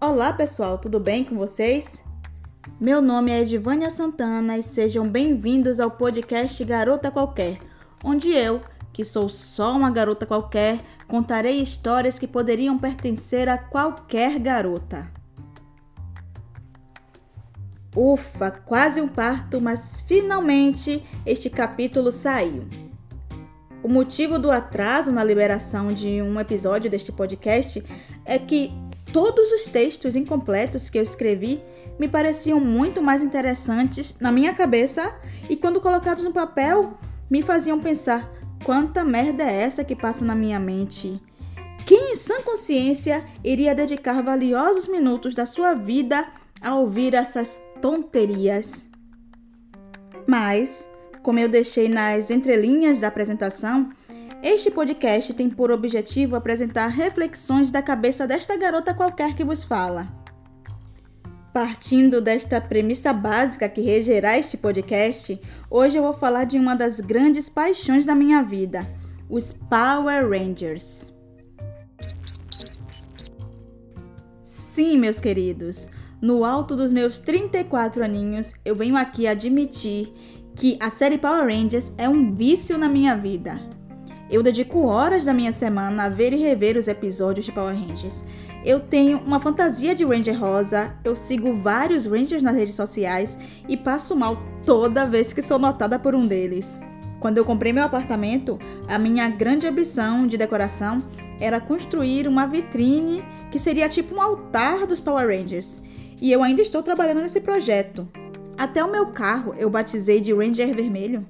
Olá pessoal, tudo bem com vocês? Meu nome é Edivânia Santana e sejam bem-vindos ao podcast Garota Qualquer, onde eu, que sou só uma garota qualquer, contarei histórias que poderiam pertencer a qualquer garota. Ufa, quase um parto, mas finalmente este capítulo saiu. O motivo do atraso na liberação de um episódio deste podcast é que todos os textos incompletos que eu escrevi me pareciam muito mais interessantes na minha cabeça e, quando colocados no papel, me faziam pensar: quanta merda é essa que passa na minha mente? Quem em sã consciência iria dedicar valiosos minutos da sua vida a ouvir essas tonterias? Mas, como eu deixei nas entrelinhas da apresentação, este podcast tem por objetivo apresentar reflexões da cabeça desta garota qualquer que vos fala. Partindo desta premissa básica que regerá este podcast, hoje eu vou falar de uma das grandes paixões da minha vida, os Power Rangers. Sim, meus queridos, no alto dos meus 34 aninhos, eu venho aqui admitir que a série Power Rangers é um vício na minha vida. Eu dedico horas da minha semana a ver e rever os episódios de Power Rangers. Eu tenho uma fantasia de Ranger Rosa, eu sigo vários Rangers nas redes sociais e passo mal toda vez que sou notada por um deles. Quando eu comprei meu apartamento, a minha grande ambição de decoração era construir uma vitrine que seria tipo um altar dos Power Rangers. E eu ainda estou trabalhando nesse projeto. Até o meu carro eu batizei de Ranger Vermelho.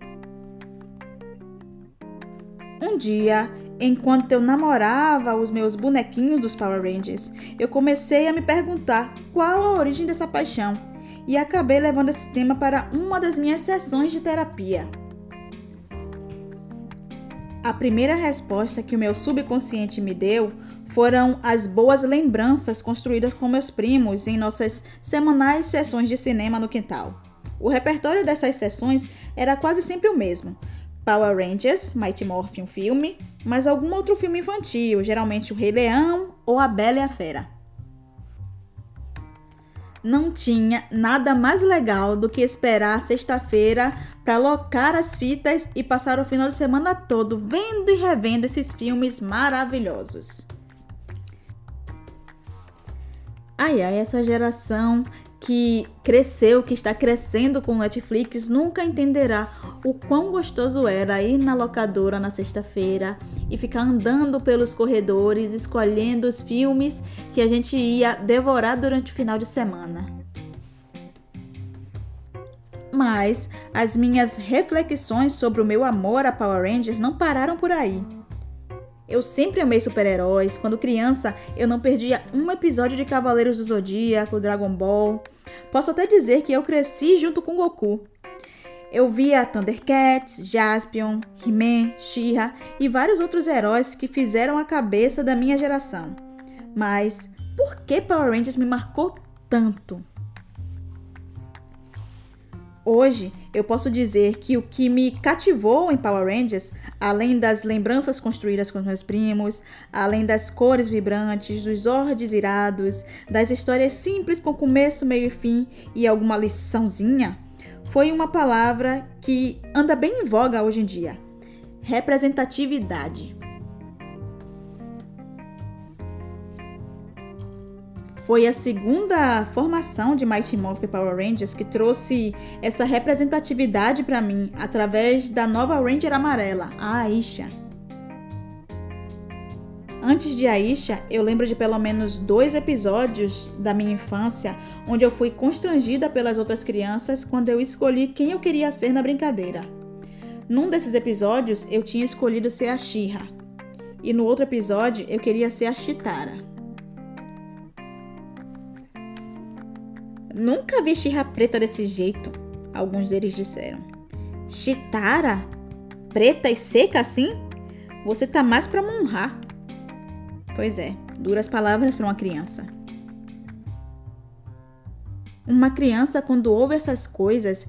Dia, enquanto eu namorava os meus bonequinhos dos Power Rangers, eu comecei a me perguntar qual a origem dessa paixão e acabei levando esse tema para uma das minhas sessões de terapia. A primeira resposta que o meu subconsciente me deu foram as boas lembranças construídas com meus primos em nossas semanais sessões de cinema no quintal. O repertório dessas sessões era quase sempre o mesmo: Power Rangers, Mighty Morphin filme, mas algum outro filme infantil, geralmente O Rei Leão ou A Bela e a Fera. Não tinha nada mais legal do que esperar sexta-feira para alocar as fitas e passar o final de semana todo vendo e revendo esses filmes maravilhosos. Ai ai, essa geração que cresceu, que está crescendo com Netflix, nunca entenderá o quão gostoso era ir na locadora na sexta-feira e ficar andando pelos corredores, escolhendo os filmes que a gente ia devorar durante o final de semana. Mas as minhas reflexões sobre o meu amor a Power Rangers não pararam por aí. Eu sempre amei super-heróis. Quando criança, eu não perdia um episódio de Cavaleiros do Zodíaco, Dragon Ball. Posso até dizer que eu cresci junto com Goku. Eu via Thundercats, Jaspion, He-Man, She-Ra e vários outros heróis que fizeram a cabeça da minha geração. Mas por que Power Rangers me marcou tanto? Hoje, eu posso dizer que o que me cativou em Power Rangers, além das lembranças construídas com meus primos, além das cores vibrantes, dos ordens irados, das histórias simples com começo, meio e fim e alguma liçãozinha, foi uma palavra que anda bem em voga hoje em dia: representatividade. Foi a segunda formação de Mighty Morphin Power Rangers que trouxe essa representatividade para mim através da nova Ranger amarela, a Aisha. Antes de Aisha, eu lembro de pelo menos dois episódios da minha infância onde eu fui constrangida pelas outras crianças quando eu escolhi quem eu queria ser na brincadeira. Num desses episódios, eu tinha escolhido ser a Shira. E no outro episódio, eu queria ser a Chitara. Nunca vi xirra preta desse jeito, alguns deles disseram. Chitara? Preta e seca assim? Você tá mais pra monrar. Pois é, duras palavras para uma criança. Uma criança, quando ouve essas coisas,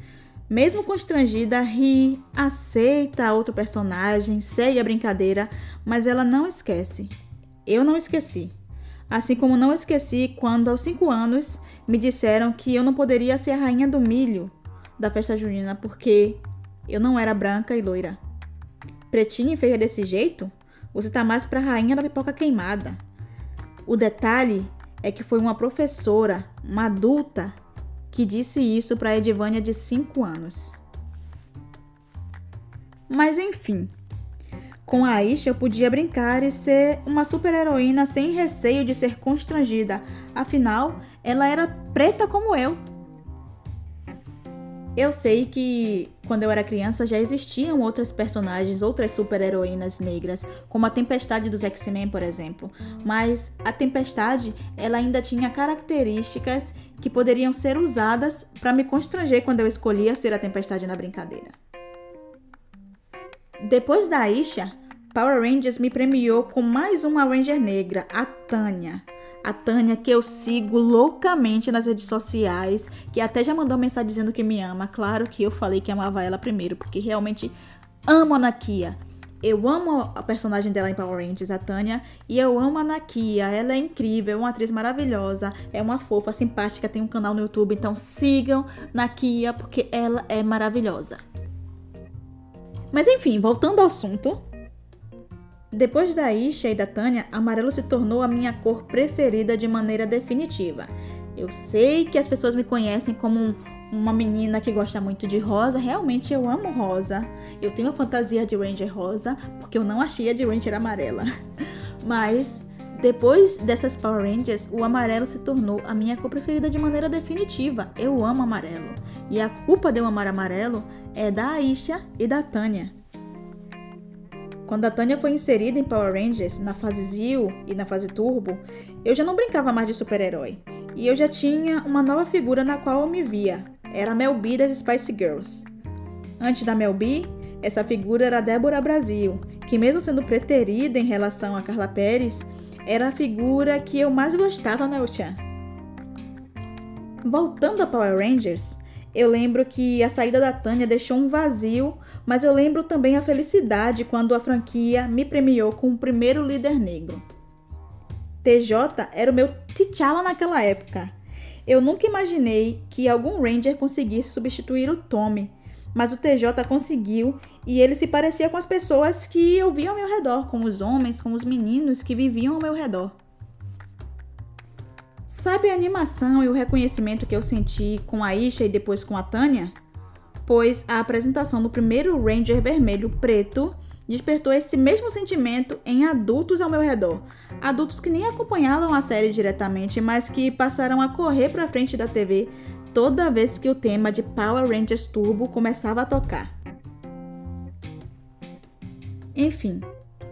mesmo constrangida, ri, aceita outro personagem, segue a brincadeira, mas ela não esquece. Eu não esqueci. Assim como não esqueci quando, aos 5 anos, me disseram que eu não poderia ser a rainha do milho da festa junina porque eu não era branca e loira. Pretinha e feia desse jeito? Você tá mais pra rainha da pipoca queimada. O detalhe é que foi uma professora, uma adulta, que disse isso para Edivânia de 5 anos. Mas enfim, com a Aisha eu podia brincar e ser uma super-heroína sem receio de ser constrangida, afinal, ela era preta como eu. Eu sei que quando eu era criança já existiam outras personagens, outras super-heroínas negras, como a Tempestade dos X-Men, por exemplo, mas a Tempestade, ela ainda tinha características que poderiam ser usadas para me constranger quando eu escolhia ser a Tempestade na brincadeira. Depois da Aisha, Power Rangers me premiou com mais uma Ranger negra, a Tânia. A Tânia, que eu sigo loucamente nas redes sociais, que até já mandou mensagem dizendo que me ama. Claro que eu falei que amava ela primeiro, porque realmente amo a Nakia. Eu amo a personagem dela em Power Rangers, a Tânia, e eu amo a Nakia. Ela é incrível, é uma atriz maravilhosa, é uma fofa, simpática, tem um canal no YouTube, então sigam Nakia porque ela é maravilhosa. Mas enfim, voltando ao assunto, depois da Isha e da Tânia, amarelo se tornou a minha cor preferida de maneira definitiva. Eu sei que as pessoas me conhecem como um, uma menina que gosta muito de rosa. Realmente eu amo rosa. Eu tenho a fantasia de Ranger rosa, porque eu não achei a de Ranger amarela. Mas depois dessas Power Rangers, o amarelo se tornou a minha cor preferida de maneira definitiva. Eu amo amarelo. E a culpa de eu amar amarelo é da Aisha e da Tânia. Quando a Tânia foi inserida em Power Rangers, na fase Zio e na fase Turbo, eu já não brincava mais de super-herói. E eu já tinha uma nova figura na qual eu me via. Era a Mel B das Spice Girls. Antes da Mel B, essa figura era a Débora Brasil, que mesmo sendo preterida em relação a Carla Pérez, era a figura que eu mais gostava na Uchan. Voltando a Power Rangers, eu lembro que a saída da Tânia deixou um vazio, mas eu lembro também a felicidade quando a franquia me premiou com o primeiro líder negro. TJ era o meu T'Challa naquela época. Eu nunca imaginei que algum Ranger conseguisse substituir o Tommy, mas o TJ conseguiu e ele se parecia com as pessoas que eu via ao meu redor, com os homens, com os meninos que viviam ao meu redor. Sabe a animação e o reconhecimento que eu senti com a Isha e depois com a Tânia? Pois a apresentação do primeiro Ranger vermelho preto despertou esse mesmo sentimento em adultos ao meu redor. Adultos que nem acompanhavam a série diretamente, mas que passaram a correr para frente da TV toda vez que o tema de Power Rangers Turbo começava a tocar. Enfim,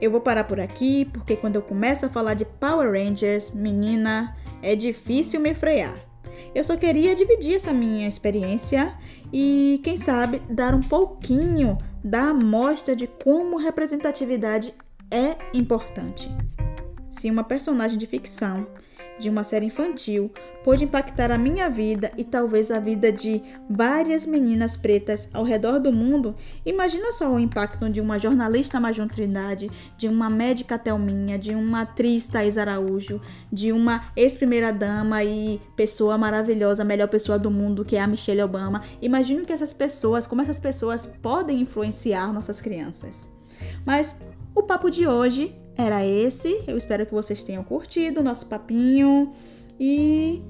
eu vou parar por aqui porque quando eu começo a falar de Power Rangers, menina, é difícil me frear. Eu só queria dividir essa minha experiência e, quem sabe, dar um pouquinho da amostra de como representatividade é importante. Se uma personagem de ficção de uma série infantil pôde impactar a minha vida e talvez a vida de várias meninas pretas ao redor do mundo, imagina só o impacto de uma jornalista Major Trindade, de uma médica Thelminha, de uma atriz Thais Araújo, de uma ex-primeira-dama e pessoa maravilhosa, melhor pessoa do mundo, que é a Michelle Obama. Imagino que essas pessoas, como essas pessoas podem influenciar nossas crianças. Mas o papo de hoje era esse. Eu espero que vocês tenham curtido o nosso papinho. E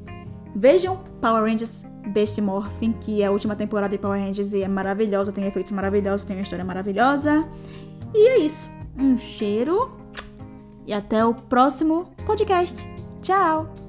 vejam Power Rangers Beast Morphin, que é a última temporada de Power Rangers e é maravilhosa, tem efeitos maravilhosos, tem uma história maravilhosa. E é isso. Um cheiro e até o próximo podcast. Tchau!